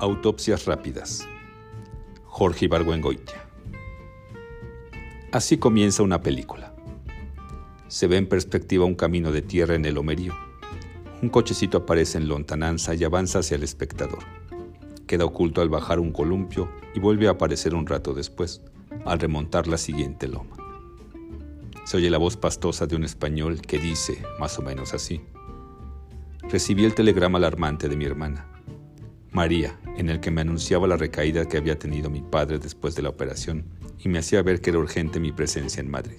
Autopsias rápidas. Jorge Ibargüengoitia. Así comienza una película. Se ve en perspectiva un camino de tierra en el Homerío. Un cochecito aparece en lontananza y avanza hacia el espectador. Queda oculto al bajar un columpio y vuelve a aparecer un rato después, al remontar la siguiente loma. Se oye la voz pastosa de un español que dice, más o menos así, recibí el telegrama alarmante de mi hermana. María, en el que me anunciaba la recaída que había tenido mi padre después de la operación y me hacía ver que era urgente mi presencia en Madrid.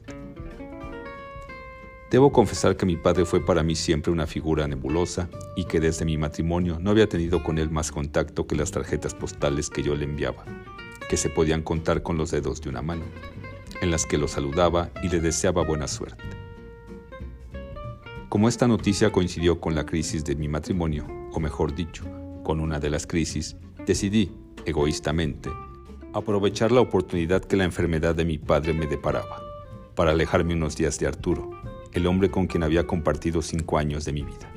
Debo confesar que mi padre fue para mí siempre una figura nebulosa y que desde mi matrimonio no había tenido con él más contacto que las tarjetas postales que yo le enviaba, que se podían contar con los dedos de una mano, en las que lo saludaba y le deseaba buena suerte. Como esta noticia coincidió con la crisis de mi matrimonio, o mejor dicho, con una de las crisis, decidí, egoístamente, aprovechar la oportunidad que la enfermedad de mi padre me deparaba, para alejarme unos días de Arturo, el hombre con quien había compartido cinco años de mi vida.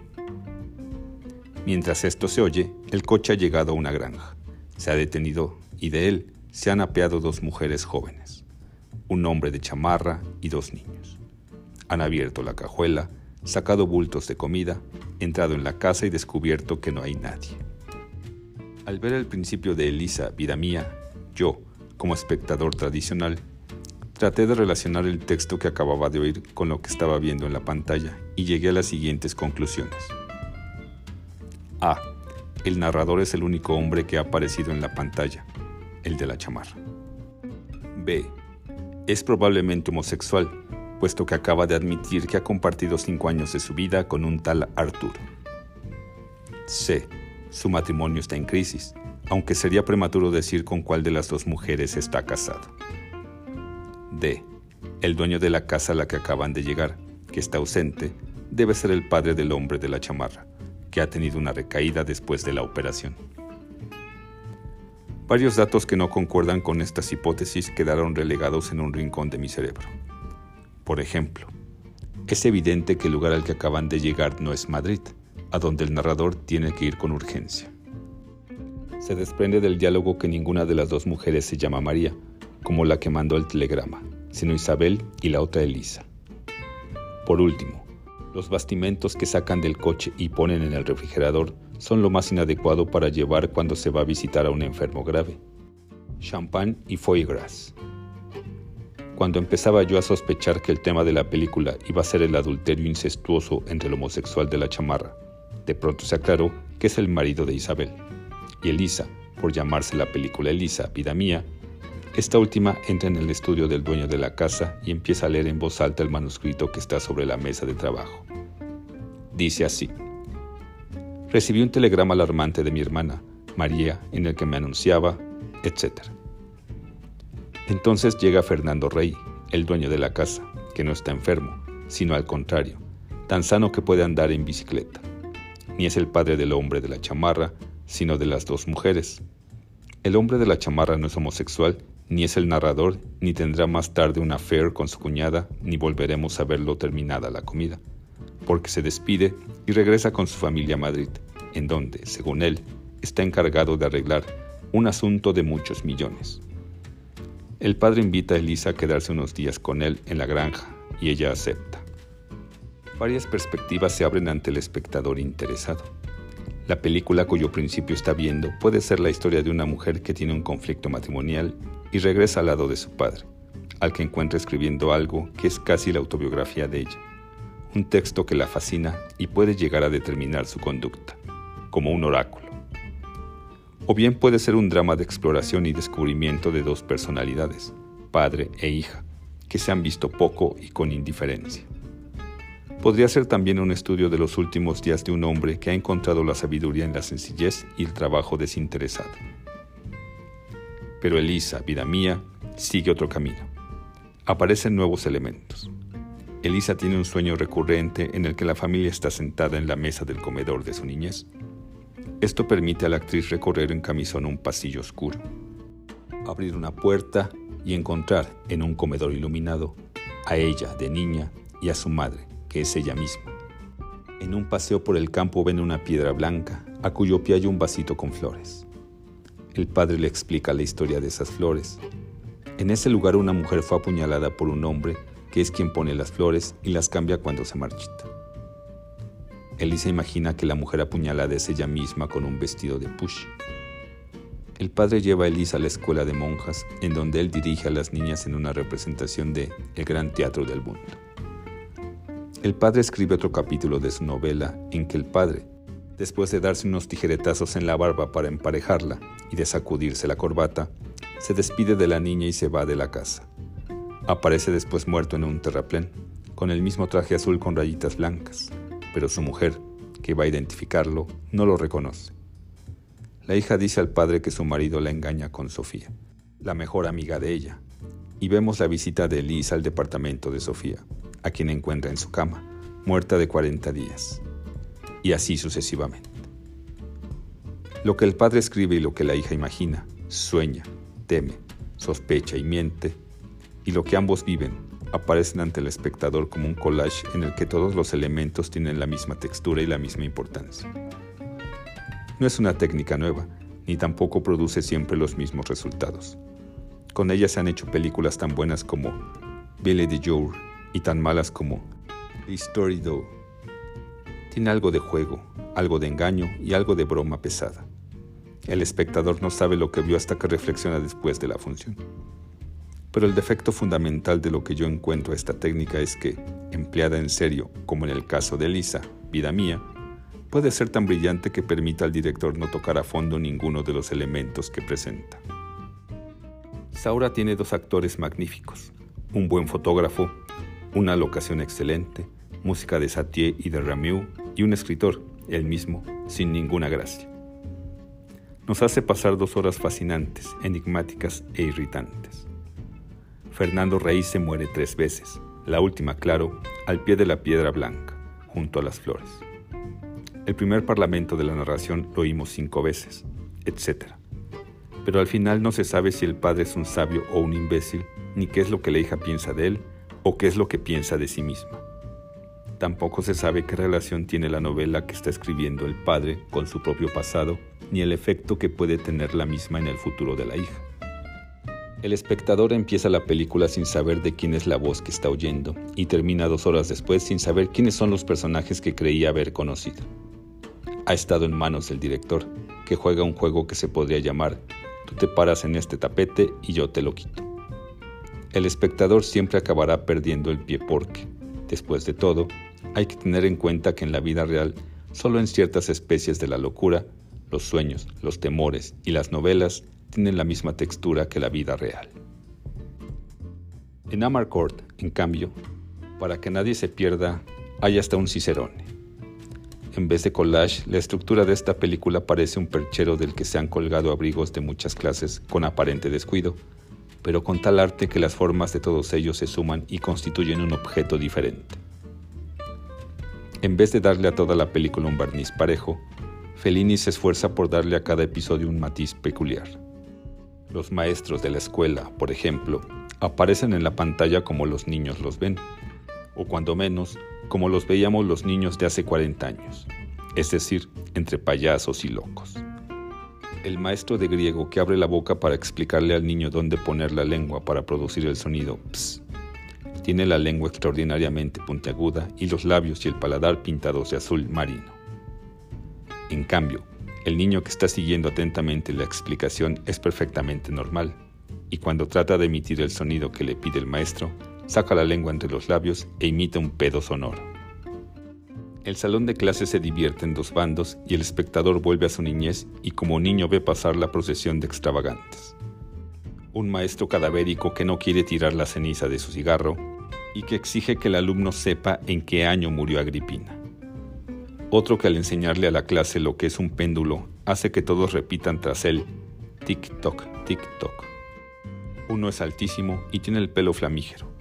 Mientras esto se oye, el coche ha llegado a una granja. Se ha detenido y de él se han apeado dos mujeres jóvenes, un hombre de chamarra y dos niños. Han abierto la cajuela, sacado bultos de comida, entrado en la casa y descubierto que no hay nadie. Al ver el principio de Elisa, vida mía, yo, como espectador tradicional, traté de relacionar el texto que acababa de oír con lo que estaba viendo en la pantalla y llegué a las siguientes conclusiones. A. El narrador es el único hombre que ha aparecido en la pantalla, el de la chamarra. B. Es probablemente homosexual, puesto que acaba de admitir que ha compartido cinco años de su vida con un tal Arturo. C su matrimonio está en crisis, aunque sería prematuro decir con cuál de las dos mujeres está casado. D. El dueño de la casa a la que acaban de llegar, que está ausente, debe ser el padre del hombre de la chamarra, que ha tenido una recaída después de la operación. Varios datos que no concuerdan con estas hipótesis quedaron relegados en un rincón de mi cerebro. Por ejemplo, es evidente que el lugar al que acaban de llegar no es Madrid, a donde el narrador tiene que ir con urgencia. Se desprende del diálogo que ninguna de las dos mujeres se llama María, como la que mandó el telegrama, sino Isabel y la otra Elisa. Por último, los bastimentos que sacan del coche y ponen en el refrigerador son lo más inadecuado para llevar cuando se va a visitar a un enfermo grave. Champagne y foie gras. Cuando empezaba yo a sospechar que el tema de la película iba a ser el adulterio incestuoso entre el homosexual de la chamarra de pronto se aclaró que es el marido de Isabel. Y Elisa, por llamarse la película Elisa, vida mía, esta última entra en el estudio del dueño de la casa y empieza a leer en voz alta el manuscrito que está sobre la mesa de trabajo. Dice así. Recibí un telegrama alarmante de mi hermana, María, en el que me anunciaba, etc. Entonces llega Fernando Rey, el dueño de la casa, que no está enfermo, sino al contrario, tan sano que puede andar en bicicleta ni es el padre del hombre de la chamarra, sino de las dos mujeres. El hombre de la chamarra no es homosexual, ni es el narrador, ni tendrá más tarde una affair con su cuñada, ni volveremos a verlo terminada la comida, porque se despide y regresa con su familia a Madrid, en donde, según él, está encargado de arreglar un asunto de muchos millones. El padre invita a Elisa a quedarse unos días con él en la granja, y ella acepta. Varias perspectivas se abren ante el espectador interesado. La película cuyo principio está viendo puede ser la historia de una mujer que tiene un conflicto matrimonial y regresa al lado de su padre, al que encuentra escribiendo algo que es casi la autobiografía de ella, un texto que la fascina y puede llegar a determinar su conducta, como un oráculo. O bien puede ser un drama de exploración y descubrimiento de dos personalidades, padre e hija, que se han visto poco y con indiferencia. Podría ser también un estudio de los últimos días de un hombre que ha encontrado la sabiduría en la sencillez y el trabajo desinteresado. Pero Elisa, vida mía, sigue otro camino. Aparecen nuevos elementos. Elisa tiene un sueño recurrente en el que la familia está sentada en la mesa del comedor de su niñez. Esto permite a la actriz recorrer en camisón un pasillo oscuro, abrir una puerta y encontrar en un comedor iluminado a ella de niña y a su madre, es ella misma. En un paseo por el campo ven una piedra blanca, a cuyo pie hay un vasito con flores. el padre le explica la historia de esas flores. En ese lugar una mujer fue apuñalada por un hombre que es quien pone las flores y las cambia cuando se marchita. Elisa imagina que la mujer apuñalada es ella misma con un vestido de push. El padre lleva a Elisa a la escuela de monjas, en donde él dirige a las niñas en una representación de El Gran Teatro del Mundo. El padre escribe otro capítulo de su novela en que el padre, después de darse unos tijeretazos en la barba para emparejarla y de sacudirse la corbata, se despide de la niña y se va de la casa. Aparece después muerto en un terraplén, con el mismo traje azul con rayitas blancas pero su mujer, que va a identificarlo, no lo reconoce. La hija dice al padre que su marido la engaña con Sofía, la mejor amiga de ella, y vemos la visita de Elisa al departamento de Sofía, a quien encuentra en su cama, muerta de 40 días, y así sucesivamente. Lo que el padre escribe y lo que la hija imagina, sueña, teme, sospecha y miente, y lo que ambos viven aparecen ante el espectador como un collage en el que todos los elementos tienen la misma textura y la misma importancia. No es una técnica nueva, ni tampoco produce siempre los mismos resultados. Con ella se han hecho películas tan buenas como Billy de Jour y tan malas como The Story Do. Tiene algo de juego, algo de engaño y algo de broma pesada. El espectador no sabe lo que vio hasta que reflexiona después de la función. Pero el defecto fundamental de lo que yo encuentro a esta técnica es que, empleada en serio, como en el caso de Lisa, vida mía, puede ser tan brillante que permita al director no tocar a fondo ninguno de los elementos que presenta. Saura tiene dos actores magníficos, un buen fotógrafo, una locación excelente, música de Satie y de Rameau y un escritor, él mismo, sin ninguna gracia. Nos hace pasar dos horas fascinantes, enigmáticas e irritantes. Fernando Rey se muere tres veces, la última, claro, al pie de la piedra blanca, junto a las flores. El primer parlamento de la narración lo oímos cinco veces, etc. Pero al final no se sabe si el padre es un sabio o un imbécil, ni qué es lo que la hija piensa de él o qué es lo que piensa de sí misma. Tampoco se sabe qué relación tiene la novela que está escribiendo el padre con su propio pasado, ni el efecto que puede tener la misma en el futuro de la hija. El espectador empieza la película sin saber de quién es la voz que está oyendo y termina dos horas después sin saber quiénes son los personajes que creía haber conocido. Ha estado en manos del director, que juega un juego que se podría llamar Tú te paras en este tapete y yo te lo quito. El espectador siempre acabará perdiendo el pie porque, después de todo, hay que tener en cuenta que en la vida real, solo en ciertas especies de la locura, los sueños, los temores y las novelas tienen la misma textura que la vida real. En Amarcord, en cambio, para que nadie se pierda, hay hasta un cicerone. En vez de collage, la estructura de esta película parece un perchero del que se han colgado abrigos de muchas clases con aparente descuido, pero con tal arte que las formas de todos ellos se suman y constituyen un objeto diferente. En vez de darle a toda la película un barniz parejo, Fellini se esfuerza por darle a cada episodio un matiz peculiar. Los maestros de la escuela, por ejemplo, aparecen en la pantalla como los niños los ven, o cuando menos, como los veíamos los niños de hace 40 años, es decir, entre payasos y locos. El maestro de griego que abre la boca para explicarle al niño dónde poner la lengua para producir el sonido ps, tiene la lengua extraordinariamente puntiaguda y los labios y el paladar pintados de azul marino. En cambio, el niño que está siguiendo atentamente la explicación es perfectamente normal, y cuando trata de emitir el sonido que le pide el maestro, saca la lengua entre los labios e imita un pedo sonoro. El salón de clase se divierte en dos bandos y el espectador vuelve a su niñez y como niño ve pasar la procesión de extravagantes. Un maestro cadavérico que no quiere tirar la ceniza de su cigarro y que exige que el alumno sepa en qué año murió Agripina. Otro que al enseñarle a la clase lo que es un péndulo hace que todos repitan tras él tic-toc, tic-toc. Uno es altísimo y tiene el pelo flamígero.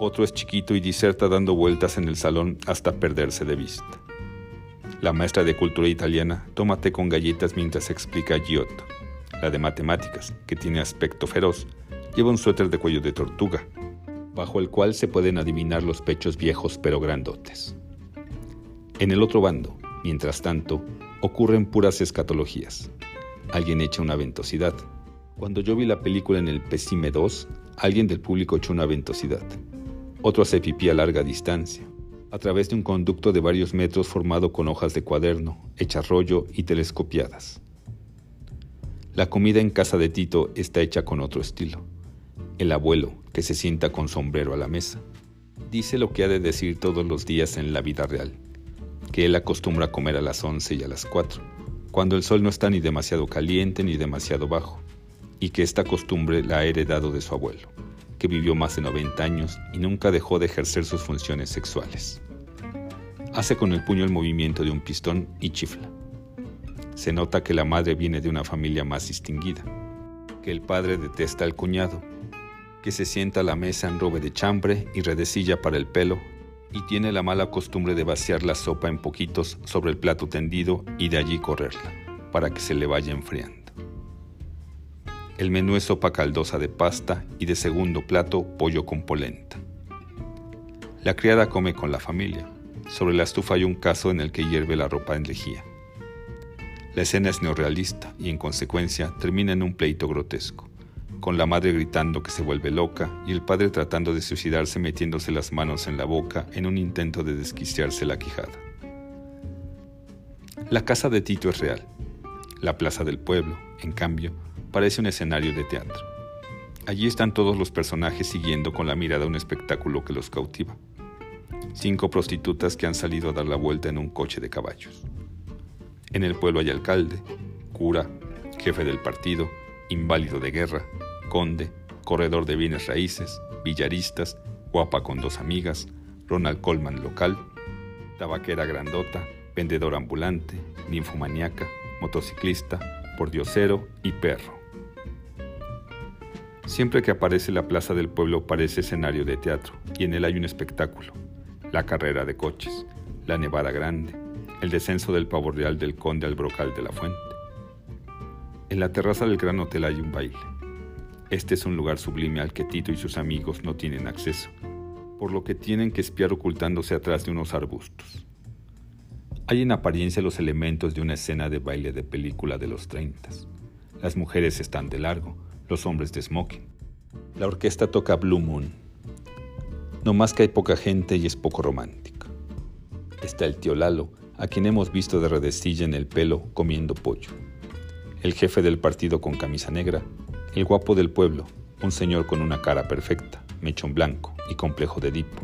Otro es chiquito y diserta dando vueltas en el salón hasta perderse de vista. La maestra de cultura italiana toma té con galletas mientras explica Giotto. La de matemáticas, que tiene aspecto feroz, lleva un suéter de cuello de tortuga, bajo el cual se pueden adivinar los pechos viejos pero grandotes. En el otro bando, mientras tanto, ocurren puras escatologías. alguien echa una ventosidad. Cuando yo vi la película en el Pesime 2, alguien del público echó una ventosidad. Otro hace pipí a larga distancia, a través de un conducto de varios metros formado con hojas de cuaderno, hechas rollo y telescopiadas. La comida en casa de Tito está hecha con otro estilo. El abuelo, que se sienta con sombrero a la mesa, dice lo que ha de decir todos los días en la vida real, que él acostumbra comer a las 11 y a las 4, cuando el sol no está ni demasiado caliente ni demasiado bajo, y que esta costumbre la ha heredado de su abuelo, que vivió más de 90 años y nunca dejó de ejercer sus funciones sexuales. Hace con el puño el movimiento de un pistón y chifla. Se nota que la madre viene de una familia más distinguida, que el padre detesta al cuñado, que se sienta a la mesa en robe de chambre y redecilla para el pelo, y tiene la mala costumbre de vaciar la sopa en poquitos sobre el plato tendido y de allí correrla, para que se le vaya enfriando. El menú es sopa caldosa de pasta y de segundo plato pollo con polenta. La criada come con la familia. Sobre la estufa hay un caso en el que hierve la ropa en lejía. La escena es neorrealista y en consecuencia termina en un pleito grotesco, con la madre gritando que se vuelve loca y el padre tratando de suicidarse metiéndose las manos en la boca en un intento de desquiciarse la quijada. La casa de Tito es real. La plaza del pueblo, en cambio, parece un escenario de teatro. Allí están todos los personajes siguiendo con la mirada un espectáculo que los cautiva. Cinco prostitutas que han salido a dar la vuelta en un coche de caballos. En el pueblo hay alcalde, cura, jefe del partido, inválido de guerra, conde, corredor de bienes raíces, villaristas, guapa con dos amigas, Ronald Coleman local, tabaquera grandota, vendedor ambulante, ninfomaniaca, motociclista, pordiosero y perro. Siempre que aparece la plaza del pueblo parece escenario de teatro y en él hay un espectáculo, la carrera de coches, la nevada grande, el descenso del pavo real del conde al brocal de la fuente. En la terraza del gran hotel hay un baile. Este es un lugar sublime al que Tito y sus amigos no tienen acceso, por lo que tienen que espiar ocultándose atrás de unos arbustos. Hay en apariencia los elementos de una escena de baile de película de los treintas. Las mujeres están de largo, los hombres de smoking. La orquesta toca Blue Moon. No más que hay poca gente y es poco romántico. Está el tío Lalo, a quien hemos visto de redecilla en el pelo comiendo pollo. El jefe del partido con camisa negra, el guapo del pueblo, un señor con una cara perfecta, mechón blanco y complejo de Edipo.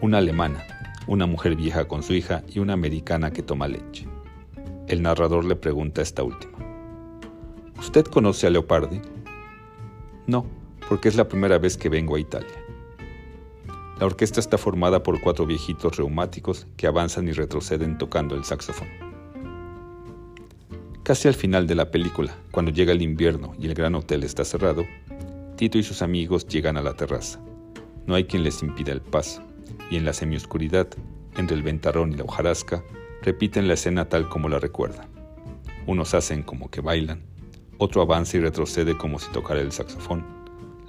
Una alemana, una mujer vieja con su hija y una americana que toma leche. El narrador le pregunta a esta última. ¿Usted conoce a Leopardi? No, porque es la primera vez que vengo a Italia. La orquesta está formada por cuatro viejitos reumáticos que avanzan y retroceden tocando el saxofón. Casi al final de la película, cuando llega el invierno y el gran hotel está cerrado, Tito y sus amigos llegan a la terraza. No hay quien les impida el paso, y en la semioscuridad, entre el ventarrón y la hojarasca, repiten la escena tal como la recuerdan. Unos hacen como que bailan, otro avanza y retrocede como si tocara el saxofón,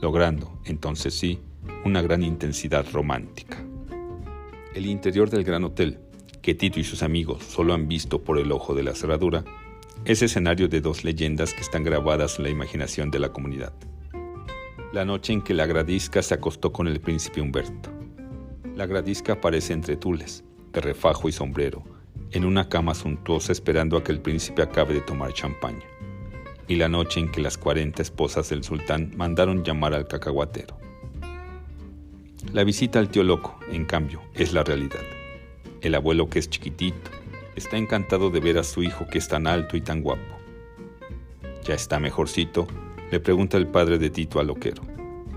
logrando, entonces sí, una gran intensidad romántica. El interior del gran hotel, que Tito y sus amigos solo han visto por el ojo de la cerradura, es escenario de dos leyendas que están grabadas en la imaginación de la comunidad. La noche en que la gradisca se acostó con el príncipe Humberto. La gradisca aparece entre tules, de refajo y sombrero, en una cama suntuosa esperando a que el príncipe acabe de tomar champaña. Y la noche en que las cuarenta esposas del sultán mandaron llamar al cacahuatero. La visita al tío loco, en cambio, es la realidad. El abuelo que es chiquitito, está encantado de ver a su hijo que es tan alto y tan guapo. ¿Ya está mejorcito? Le pregunta el padre de Tito al loquero.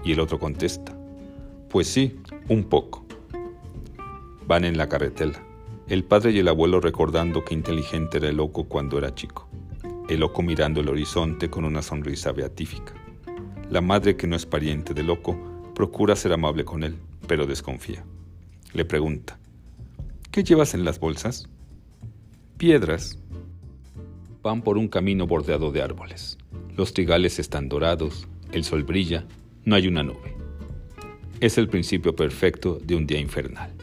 Y el otro contesta, pues sí, un poco. Van en la carretela, el padre y el abuelo recordando que inteligente era el loco cuando era chico, el loco mirando el horizonte con una sonrisa beatífica. La madre que no es pariente del loco Procura ser amable con él, pero desconfía. Le pregunta, ¿qué llevas en las bolsas? Piedras. Van por un camino bordeado de árboles. Los trigales están dorados, el sol brilla, no hay una nube. Es el principio perfecto de un día infernal.